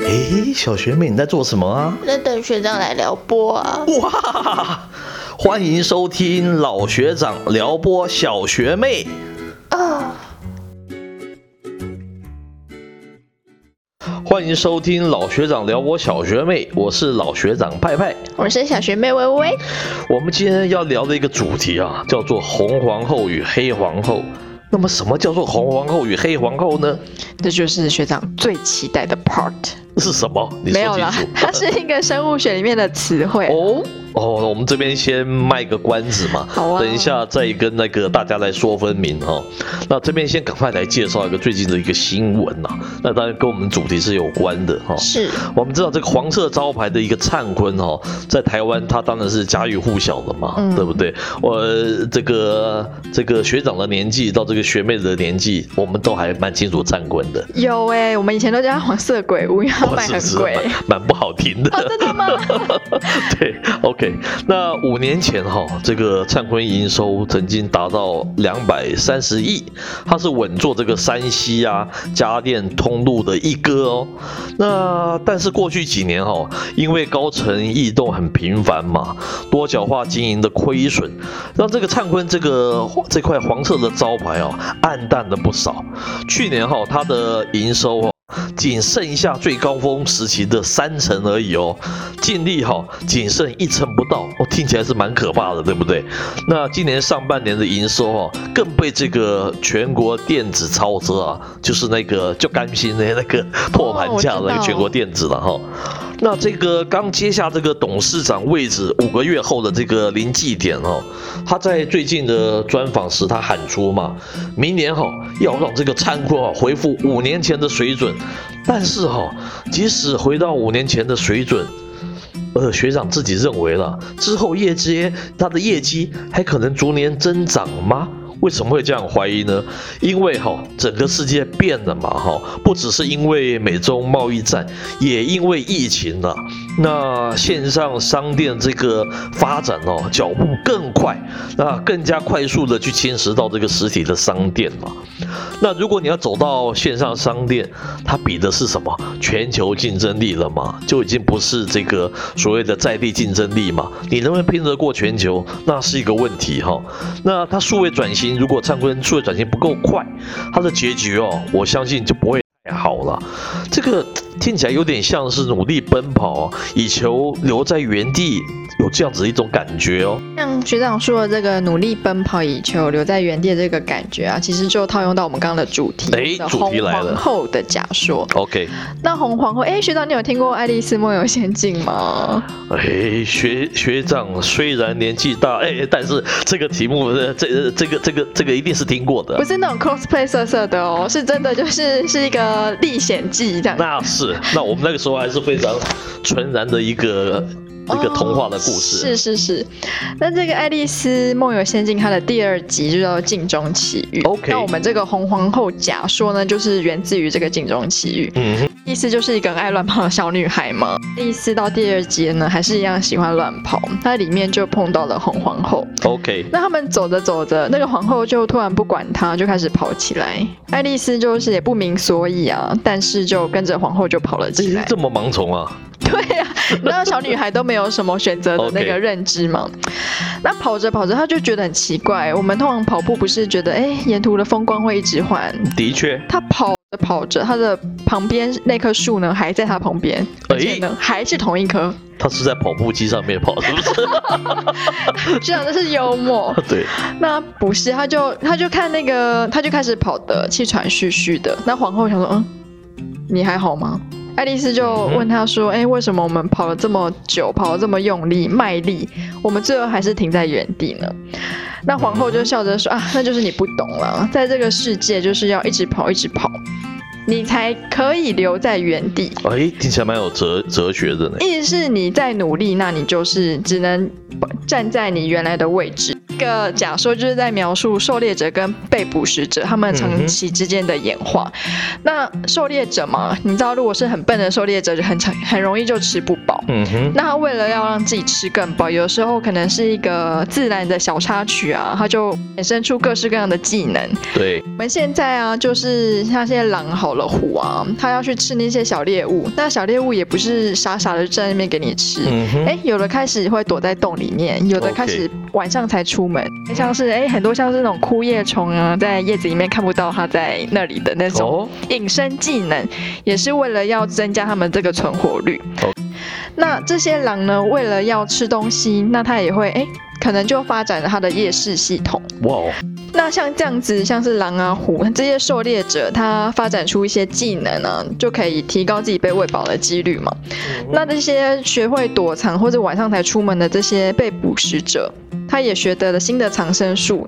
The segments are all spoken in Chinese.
诶，小学妹你在做什么啊？在等学长来撩拨啊！哇，欢迎收听老学长撩拨小学妹。啊，欢迎收听老学长撩拨小学妹，我是老学长派派。我是小学妹微微。我们今天要聊的一个主题啊，叫做红皇后与黑皇后。那么，什么叫做红皇后与黑皇后呢？这就是学长最期待的 part。是什么？你没有啦说清楚。，它是一个生物学里面的词汇。哦哦，我们这边先卖个关子嘛，好啊等一下再跟那个大家来说分明哈、那这边先赶快来介绍一个最近的一个新闻呐、那当然跟我们主题是有关的哈、是，我们知道这个黄色招牌的一个灿坤哦，在台湾它当然是家喻户晓的嘛，嗯对不对？我这个这个学长的年纪到这个学妹的年纪，我们都还蛮清楚灿坤的，有哎、我们以前都叫他黄色鬼屋，因为它卖很贵。蛮蛮不好听的。哦，真的吗？对，OK，那五年前哈、这个灿坤营收曾经达到两百三十亿，它是稳坐这个山西啊家电通路的一哥哦。那但是过去几年哈、因为高层异动很频繁嘛，多角化经营的亏损，让这个灿坤这个这块黄色的招牌哦暗淡了不少。去年哈、它的营收哦。仅剩下最高峰时期的三成而已哦，净利哈仅剩一成不到，哦，听起来是蛮可怕的，对不对？那今年上半年的营收哦，更被这个全国电子超车啊，就是那个就甘心的那个破盘价的那个全国电子了哈。那这个刚接下这个董事长位置五个月后的这个临界点哦，他在最近的专访时，他喊出嘛，明年哈、要让这个仓库啊恢复五年前的水准。但是哈、即使回到五年前的水准，呃，学长自己认为了，之后业绩他的业绩还可能逐年增长吗？为什么会这样怀疑呢？因为哈、整个世界变了嘛哈、不只是因为美中贸易战，也因为疫情了。那线上商店这个发展哦，脚步更快，那更加快速的去侵蚀到这个实体的商店嘛。那如果你要走到线上商店，它比的是什么？全球竞争力了嘛，就已经不是这个所谓的在地竞争力嘛。你能不能拼得过全球，那是一个问题哈。那它数位转型，如果灿坤数位转型不够快，它的结局哦，我相信就不会太好了。这个听起来有点像是努力奔跑，以求留在原地，有这样子一种感觉哦。像学长说的这个努力奔跑以求留在原地的这个感觉啊，其实就套用到我们刚刚的主题，哎主题来了红皇后的假说。OK，那红皇后，哎，学长，你有听过《爱丽丝梦游仙境》吗？哎，学学长虽然年纪大，哎，但是这个题目，呃这呃这个这个这个一定是听过的不。是那种 cosplay 色色的哦，是真的，就是是一个历险记这样。那是，那我们那个时候还是非常纯然的一个一个童话的故事。哦是是是，那这个《爱丽丝梦游仙境》它的第二集就叫《镜中奇遇》。OK 那我们这个红皇后假说呢，就是源自于这个《镜中奇遇》。嗯哼，意思就是一个爱乱跑的小女孩嘛。爱丽丝到第二集呢，还是一样喜欢乱跑，她里面就碰到了红皇后。，OK，那他们走着走着，那个皇后就突然不管她，就开始跑起来。爱丽丝就是也不明所以啊，但是就跟着皇后就跑了起来。这么盲从啊？对呀、那小女孩都没有什么选择的那个认知嘛。那跑着跑着，她就觉得很奇怪。我们通常跑步不是觉得，哎，沿途的风光会一直换。的确，她跑着跑着，她的旁边那棵树呢，还在她旁边，而且呢，还是同一棵。他是在跑步机上面跑，是不是？这样的是幽默。对，那不是，她就她就看那个，她就开始跑的气喘吁吁的。那皇后想说，嗯，你还好吗？爱丽丝就问他说：“哎、为什么我们跑了这么久，跑了这么用力、卖力，我们最后还是停在原地呢？”那皇后就笑着说：“啊，那就是你不懂了，在这个世界就是要一直跑，一直跑，你才可以留在原地。哎，听起来蛮有哲哲学的呢。意思是你在努力，那你就是只能站在你原来的位置，个假说就是在描述狩猎者跟被捕食者他们长期之间的演化。那狩猎者嘛，你知道，如果是很笨的狩猎者，就很长很容易就吃不饱。嗯哼。那他为了要让自己吃更饱，有时候可能是一个自然的小插曲啊，他就衍生出各式各样的技能。对。我们现在啊，就是像现在狼好了，虎啊，他要去吃那些小猎物，那小猎物也不是傻傻的在那边给你吃。嗯哼。哎，有的开始会躲在洞里面，有的开始晚上才出门，像是哎很多像是那种枯叶虫啊，在叶子里面看不到它在那里的那种隐身技能，也是为了要增加它们这个存活率。那这些狼呢，为了要吃东西，那它也会哎，可能就发展了它的夜视系统。哇。那像这样子，像是狼啊、虎这些狩猎者，他发展出一些技能呢，就可以提高自己被喂饱的几率嘛。那这些学会躲藏或者晚上才出门的这些被捕食者，他也学得了新的藏身术，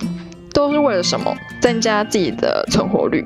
都是为了什么？增加自己的存活率。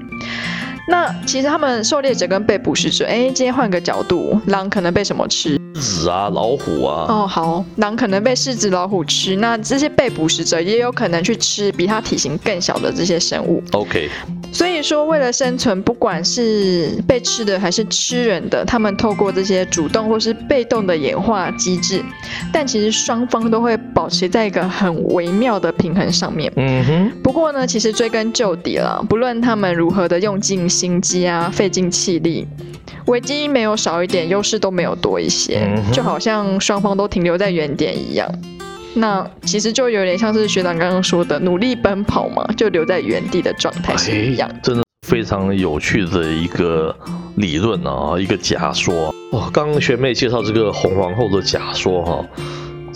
那其实他们狩猎者跟被捕食者，哎，今天换个角度，狼可能被什么吃？狮子啊，老虎啊。哦，好，狼可能被狮子、老虎吃，那这些被捕食者也有可能去吃比它体型更小的这些生物。OK。所以说，为了生存，不管是被吃的还是吃人的，他们透过这些主动或是被动的演化机制，但其实双方都会保持在一个很微妙的平衡上面。嗯哼。不过呢，其实追根究底了，不论他们如何的用尽心机啊，费尽气力，危机没有少一点，优势都没有多一些，就好像双方都停留在原点一样。那其实就有点像是学长刚刚说的，努力奔跑嘛，就留在原地的状态是一样。真的非常有趣的一个理论啊，一个假说。哇，刚刚学妹介绍这个红皇后的假说哈。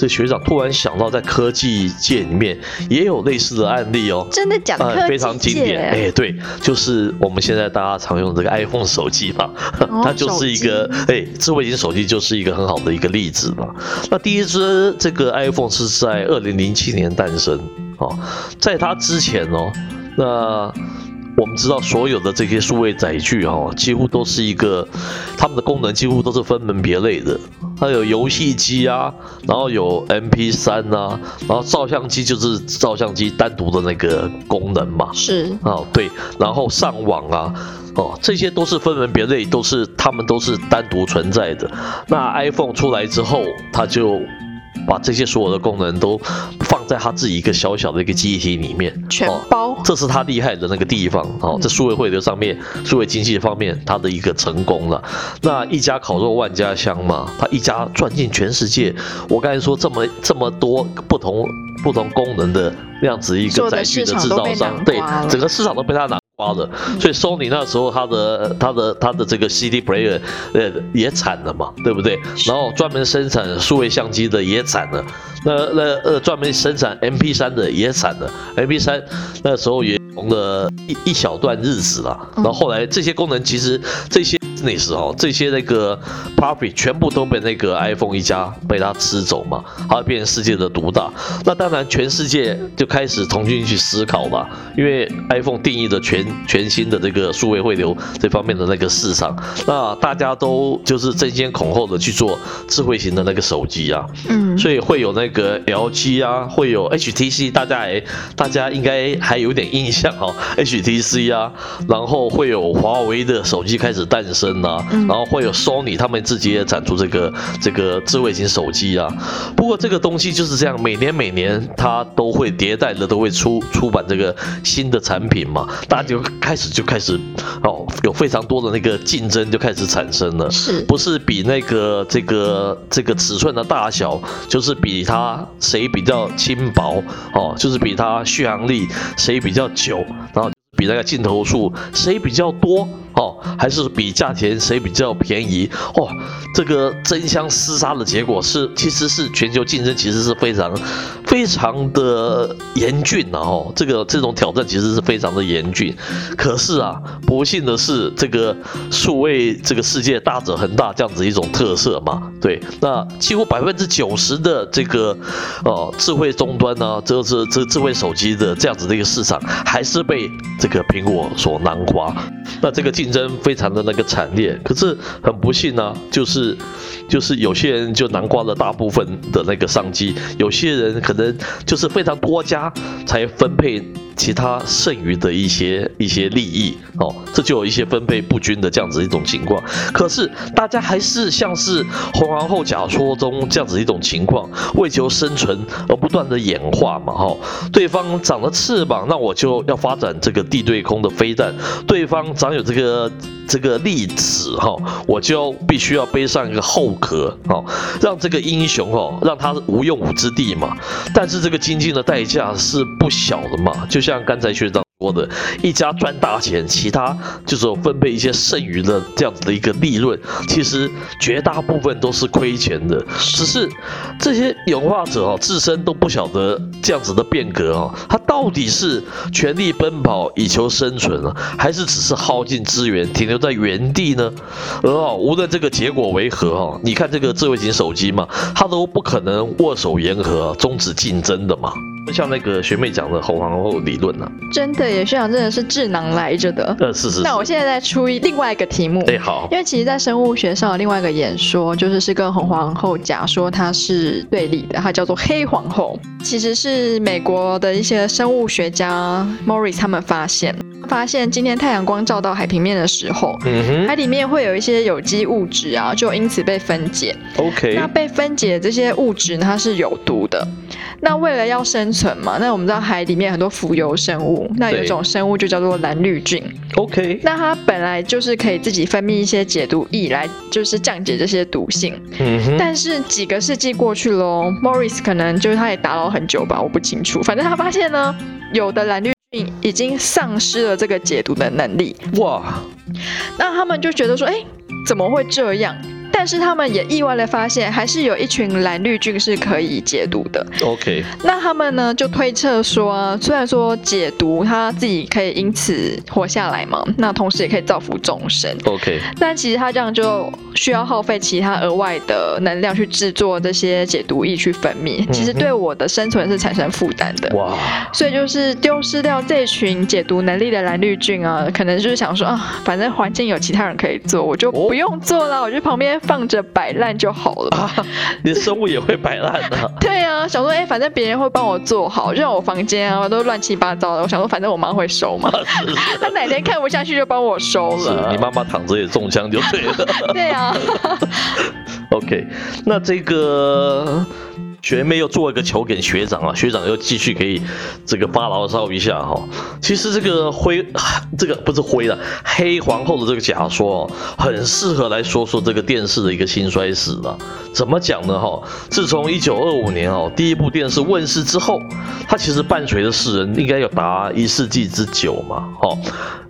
这学长突然想到，在科技界里面也有类似的案例哦。真的假的？非常经典。哎，对，就是我们现在大家常用的这个 iPhone 手机嘛，它就是一个哎，智慧型手机就是一个很好的一个例子嘛。那第一支这个 iPhone 是在二零零七年诞生哦，在它之前哦，那。我们知道所有的这些数位载具哈，几乎都是一个，它们的功能几乎都是分门别类的。它有游戏机啊，然后有 MP 三啊，然后照相机就是照相机单独的那个功能嘛。是哦，对，然后上网啊，哦，这些都是分门别类，都是它们都是单独存在的。那 iPhone 出来之后，它就。把这些所有的功能都放在他自己一个小小的一个记忆体里面，全包，这是他厉害的那个地方哦。在数位汇流上面，数位经济方面，他的一个成功了。那一家烤肉万家香嘛，他一家赚进全世界。我刚才说这么这么多不同不同功能的那样子一个载具的制造商，对，整个市场都被他拿。花的，所以 Sony 那时候它的它的它的这个 CD player 呃也惨了嘛，对不对？然后专门生产数位相机的也惨了，那那呃专门生产 MP3 的也惨了，MP3 那时候也红了一一小段日子了，然后后来这些功能其实这些。那时候这些那个 profit 全部都被那个 iPhone 一家被他吃走嘛，它变成世界的独大。那当然全世界就开始重新去思考嘛，因为 iPhone 定义的全全新的这个数位汇流这方面的那个市场，那大家都就是争先恐后的去做智慧型的那个手机啊，嗯，所以会有那个 LG 啊，会有 HTC，大家哎，大家应该还有点印象哦，HTC 啊，然后会有华为的手机开始诞生。啊，然后会有 Sony 他们自己也展出这个这个智慧型手机啊。不过这个东西就是这样，每年每年它都会迭代的，都会出出版这个新的产品嘛。大家就开始就开始哦，有非常多的那个竞争就开始产生了。是，不是比那个这个这个尺寸的大小，就是比它谁比较轻薄哦，就是比它续航力谁比较久，然后比那个镜头数谁比较多。哦，还是比价钱谁比较便宜？哦，这个争相厮杀的结果是，其实是全球竞争其实是非常非常的严峻的哦。这个这种挑战其实是非常的严峻。可是啊，不幸的是，这个数位这个世界大者恒大这样子一种特色嘛，对，那几乎百分之九十的这个哦智慧终端呢，这这这智慧手机的这样子的一个市场，还是被这个苹果所囊括。那这个。竞争非常的那个惨烈。可是很不幸呢，就是就是有些人就囊括了大部分的那个商机，有些人可能就是非常多家才分配。其他剩余的一些一些利益哦，这就有一些分配不均的这样子一种情况。可是大家还是像是红皇后假说中这样子一种情况，为求生存而不断的演化嘛哈。对方长了翅膀，那我就要发展这个地对空的飞弹；对方长有这个这个利齿哈，我就必须要背上一个后壳哦，让这个英雄哦，让他无用武之地嘛。但是这个精进的代价是不小的嘛，就。像刚才学长说的，一家赚大钱，其他就是分配一些剩余的这样子的一个利润，其实绝大部分都是亏钱的。只是这些演化者哦，自身都不晓得这样子的变革哦，他到底是全力奔跑以求生存啊，还是只是耗尽资源停留在原地呢？而哦，无论这个结果为何哦，你看这个智慧型手机嘛，它都不可能握手言和，终止竞争的嘛。像那个学妹讲的红皇后理论呢，真的耶，学长真的是智囊来着的。呃，是是。那我现在再出一另外一个题目。对，好。因为其实，在生物学上有另外一个演说，就是是跟红皇后假说它是对立的，它叫做黑皇后。其实是美国的一些生物学家 Morris 他们发现，发现今天太阳光照到海平面的时候，嗯哼，海里面会有一些有机物质啊，就因此被分解。OK。那被分解这些物质呢它是有毒的。那为了要生存嘛，那我们知道海里面很多浮游生物，那有一种生物就叫做蓝绿菌。OK，那它本来就是可以自己分泌一些解毒液来，就是降解这些毒性。嗯哼。但是几个世纪过去喽，Morris 可能就是他也打扰很久吧，我不清楚。反正他发现呢，有的蓝绿菌已经丧失了这个解毒的能力。哇，那他们就觉得说，哎，怎么会这样？但是他们也意外的发现，还是有一群蓝绿菌是可以解毒的。OK，那他们呢就推测说，虽然说解毒，他自己可以因此活下来嘛，那同时也可以造福众生。OK，但其实他这样就需要耗费其他额外的能量去制作这些解毒液去分泌，其实对我的生存是产生负担的。哇，所以就是丢失掉这群解毒能力的蓝绿菌啊，可能就是想说啊，反正环境有其他人可以做，我就不用做了，我就旁边。放着摆烂就好了啊！连生物也会摆烂的。对啊，想说哎，反正别人会帮我做好，就像我房间啊，都乱七八糟的。我想说，反正我妈会收嘛。她哪天看不下去就帮我收了。你妈妈躺着也中枪就对了。对啊。OK，那这个。学妹又做一个球给学长啊，学长又继续可以这个发牢骚一下哈。其实这个灰，这个不是灰的黑皇后的这个假说，哦很适合来说说这个电视的一个兴衰史了。怎么讲呢哈？自从一九二五年哦第一部电视问世之后，它其实伴随着世人应该有达一世纪之久嘛哦。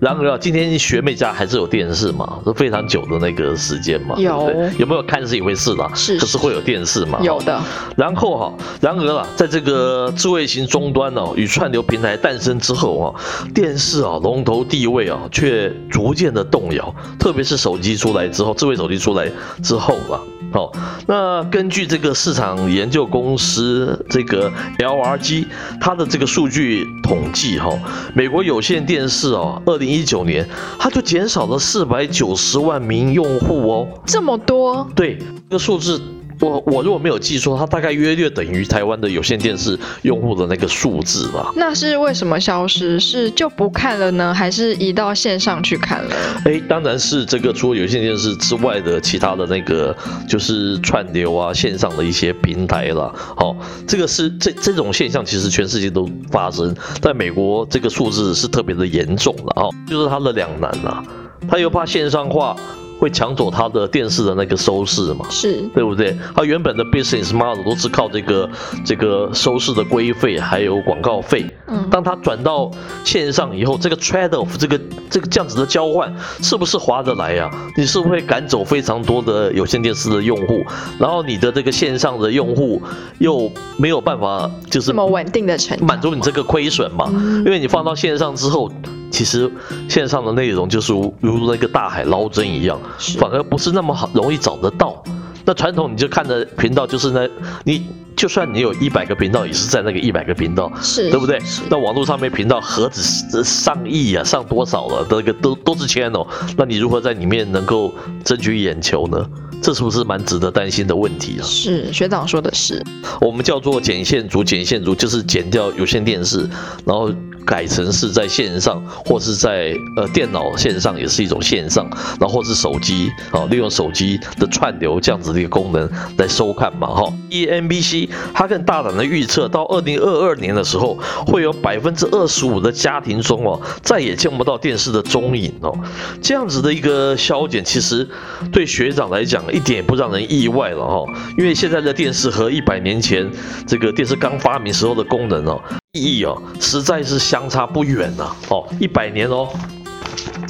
然而啊，今天学妹家还是有电视嘛，是非常久的那个时间嘛。有有没有看是一回事啦，是，可是会有电视嘛？有的。然后。后哈，然而啊，在这个智慧型终端哦与串流平台诞生之后啊，电视啊龙头地位啊却逐渐的动摇，特别是手机出来之后，智慧手机出来之后啊，好，那根据这个市场研究公司这个 LRG 它的这个数据统计哈，美国有线电视哦，二零一九年它就减少了四百九十万名用户哦，这么多？对，这个数字。我我如果没有记错，它大概约略等于台湾的有线电视用户的那个数字吧。那是为什么消失？是就不看了呢，还是移到线上去看了？哎，当然是这个除了有线电视之外的其他的那个就是串流啊线上的一些平台了。好，这个是这这种现象其实全世界都发生，在美国这个数字是特别的严重了哦，就是它的两难啊，它又怕线上化。会抢走他的电视的那个收视嘛？是对不对？他原本的 business model 都是靠这个这个收视的规费还有广告费。嗯，当他转到线上以后，这个 trade off 这个这个这样子的交换是不是划得来呀？你是不是会赶走非常多的有线电视的用户？然后你的这个线上的用户又没有办法就是这么稳定的成满足你这个亏损嘛？因为你放到线上之后。其实线上的内容就是如如那个大海捞针一样，反而不是那么好容易找得到。那传统你就看的频道就是那，你。就算你有一百个频道，也是在那个一百个频道，是，对不对？那网络上面频道何止上亿啊，上多少了？那个都都是钱哦。那你如何在里面能够争取眼球呢？这是不是蛮值得担心的问题啊？是学长说的是，我们叫做剪线族，剪线族就是剪掉有线电视，然后改成是在线上或是在呃电脑线上也是一种线上，然后或是手机啊，利用手机的串流这样子的一个功能来收看嘛哈。ENBC 它更大胆的预测，到二零二二年的时候，会有百分之二十五的家庭中哦，再也见不到电视的踪影哦。这样子的一个消减，其实对学长来讲一点也不让人意外了哈，因为现在的电视和一百年前这个电视刚发明时候的功能哦，意义哦，实在是相差不远呐哦，一百年哦。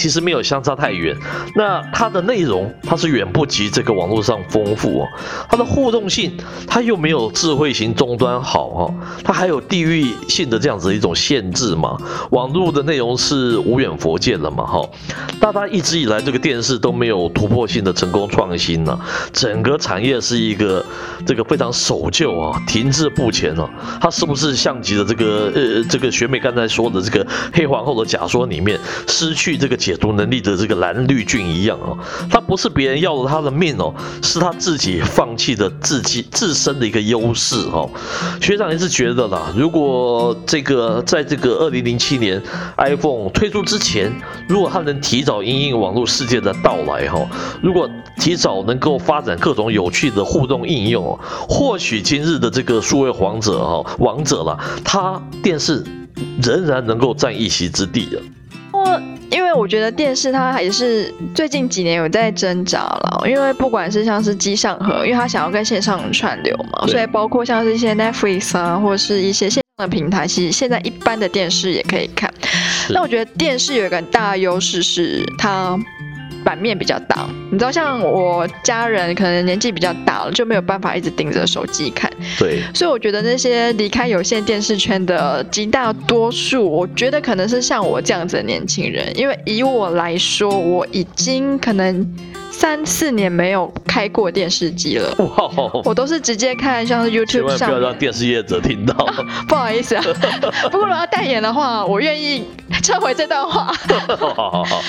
其实没有相差太远，那它的内容它是远不及这个网络上丰富哦，它的互动性它又没有智慧型终端好哈，它还有地域性的这样子一种限制嘛，网络的内容是无远佛界了嘛哈，大家一直以来这个电视都没有突破性的成功创新呢，整个产业是一个这个非常守旧啊，停滞不前哦，它是不是像极了这个呃这个学妹刚才说的这个黑皇后的假说里面失去这个。解读能力的这个蓝绿菌一样哦，他不是别人要了他的命哦，是他自己放弃的自己自身的一个优势哦。学长也是觉得啦，如果这个在这个二零零七年 iPhone 推出之前，如果他能提早应应网络世界的到来哈，如果提早能够发展各种有趣的互动应用，哦或许今日的这个数位王者哈王者了，他电视仍然能够占一席之地的。因为我觉得电视它还是最近几年有在挣扎了，因为不管是像是机上盒，因为它想要跟线上串流嘛，所以包括像是一些 Netflix 啊，或者是一些线上的平台，其实现在一般的电视也可以看。那我觉得电视有一个很大的优势是它。版面比较大，你知道，像我家人可能年纪比较大了，就没有办法一直盯着手机看。对，所以我觉得那些离开有线电视圈的极大多数，我觉得可能是像我这样子的年轻人，因为以我来说，我已经可能。三四年没有开过电视机了，哇！我都是直接看像是 YouTube 上，不要让电视业者听到，不好意思啊。不过如果要代言的话，我愿意撤回这段话。好 好好，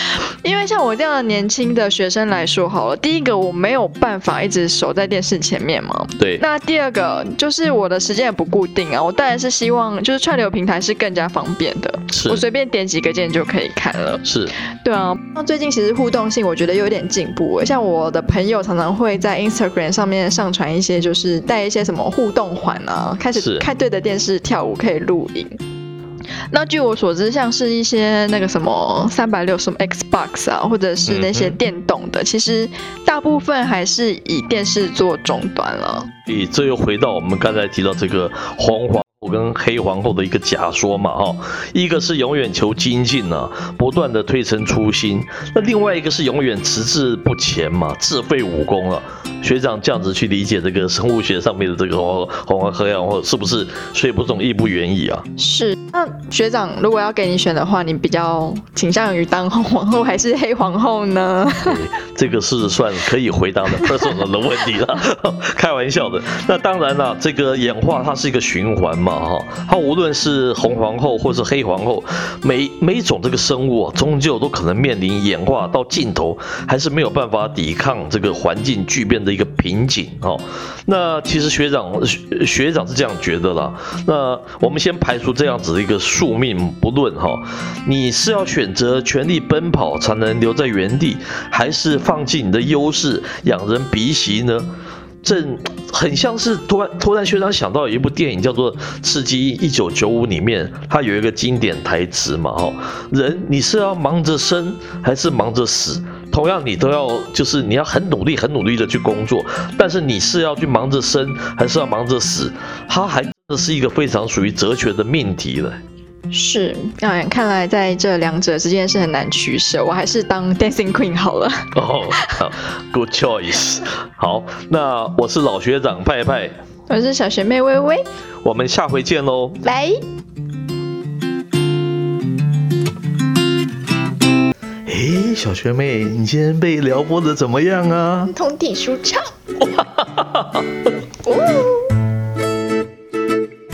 因为像我这样的年轻的学生来说，好了，第一个我没有办法一直守在电视前面嘛。对。那第二个就是我的时间也不固定啊，我当然是希望就是串流平台是更加方便的，我随便点几个键就可以看了。是。对啊，那最近其实互动性我觉得有点进步。像我的朋友常常会在 Instagram 上面上传一些，就是带一些什么互动环啊，开始开对着电视跳舞可以录影。那据我所知，像是一些那个什么三百六什么 Xbox 啊，或者是那些电动的，其实大部分还是以电视做终端了。咦，这又回到我们刚才提到这个黄黄。跟黑皇后的一个假说嘛，哈，一个是永远求精进呢，不断的推陈出新，那另外一个是永远迟滞不前嘛，自废武功了。学长这样子去理解这个生物学上面的这个红黄黑皇后，是不是虽不中亦不远矣啊？是。那学长如果要给你选的话，你比较倾向于当红皇后还是黑皇后呢？这个是算可以回答的 personal 的问题了，开玩笑的。那当然了，这个演化它是一个循环嘛。哈，它无论是红皇后或是黑皇后，每每种这个生物啊，终究都可能面临演化到尽头，还是没有办法抵抗这个环境巨变的一个瓶颈哦。那其实学长学学长是这样觉得啦。那我们先排除这样子的一个宿命不论哈，你是要选择全力奔跑才能留在原地，还是放弃你的优势养人鼻息呢？正很像是突然突然学长想到有一部电影叫做《刺激一九九五》，里面它有一个经典台词嘛，哈，人你是要忙着生还是忙着死？同样你都要就是你要很努力很努力的去工作，但是你是要去忙着生还是要忙着死？它还真的是一个非常属于哲学的命题了。是，嗯，看来在这两者之间是很难取舍，我还是当 dancing queen 好了。哦，good choice。好，那我是老学长派派，我是小学妹微微，我们下回见喽，拜。哎，小学妹，你今天被撩拨的怎么样啊？通体舒畅。哦。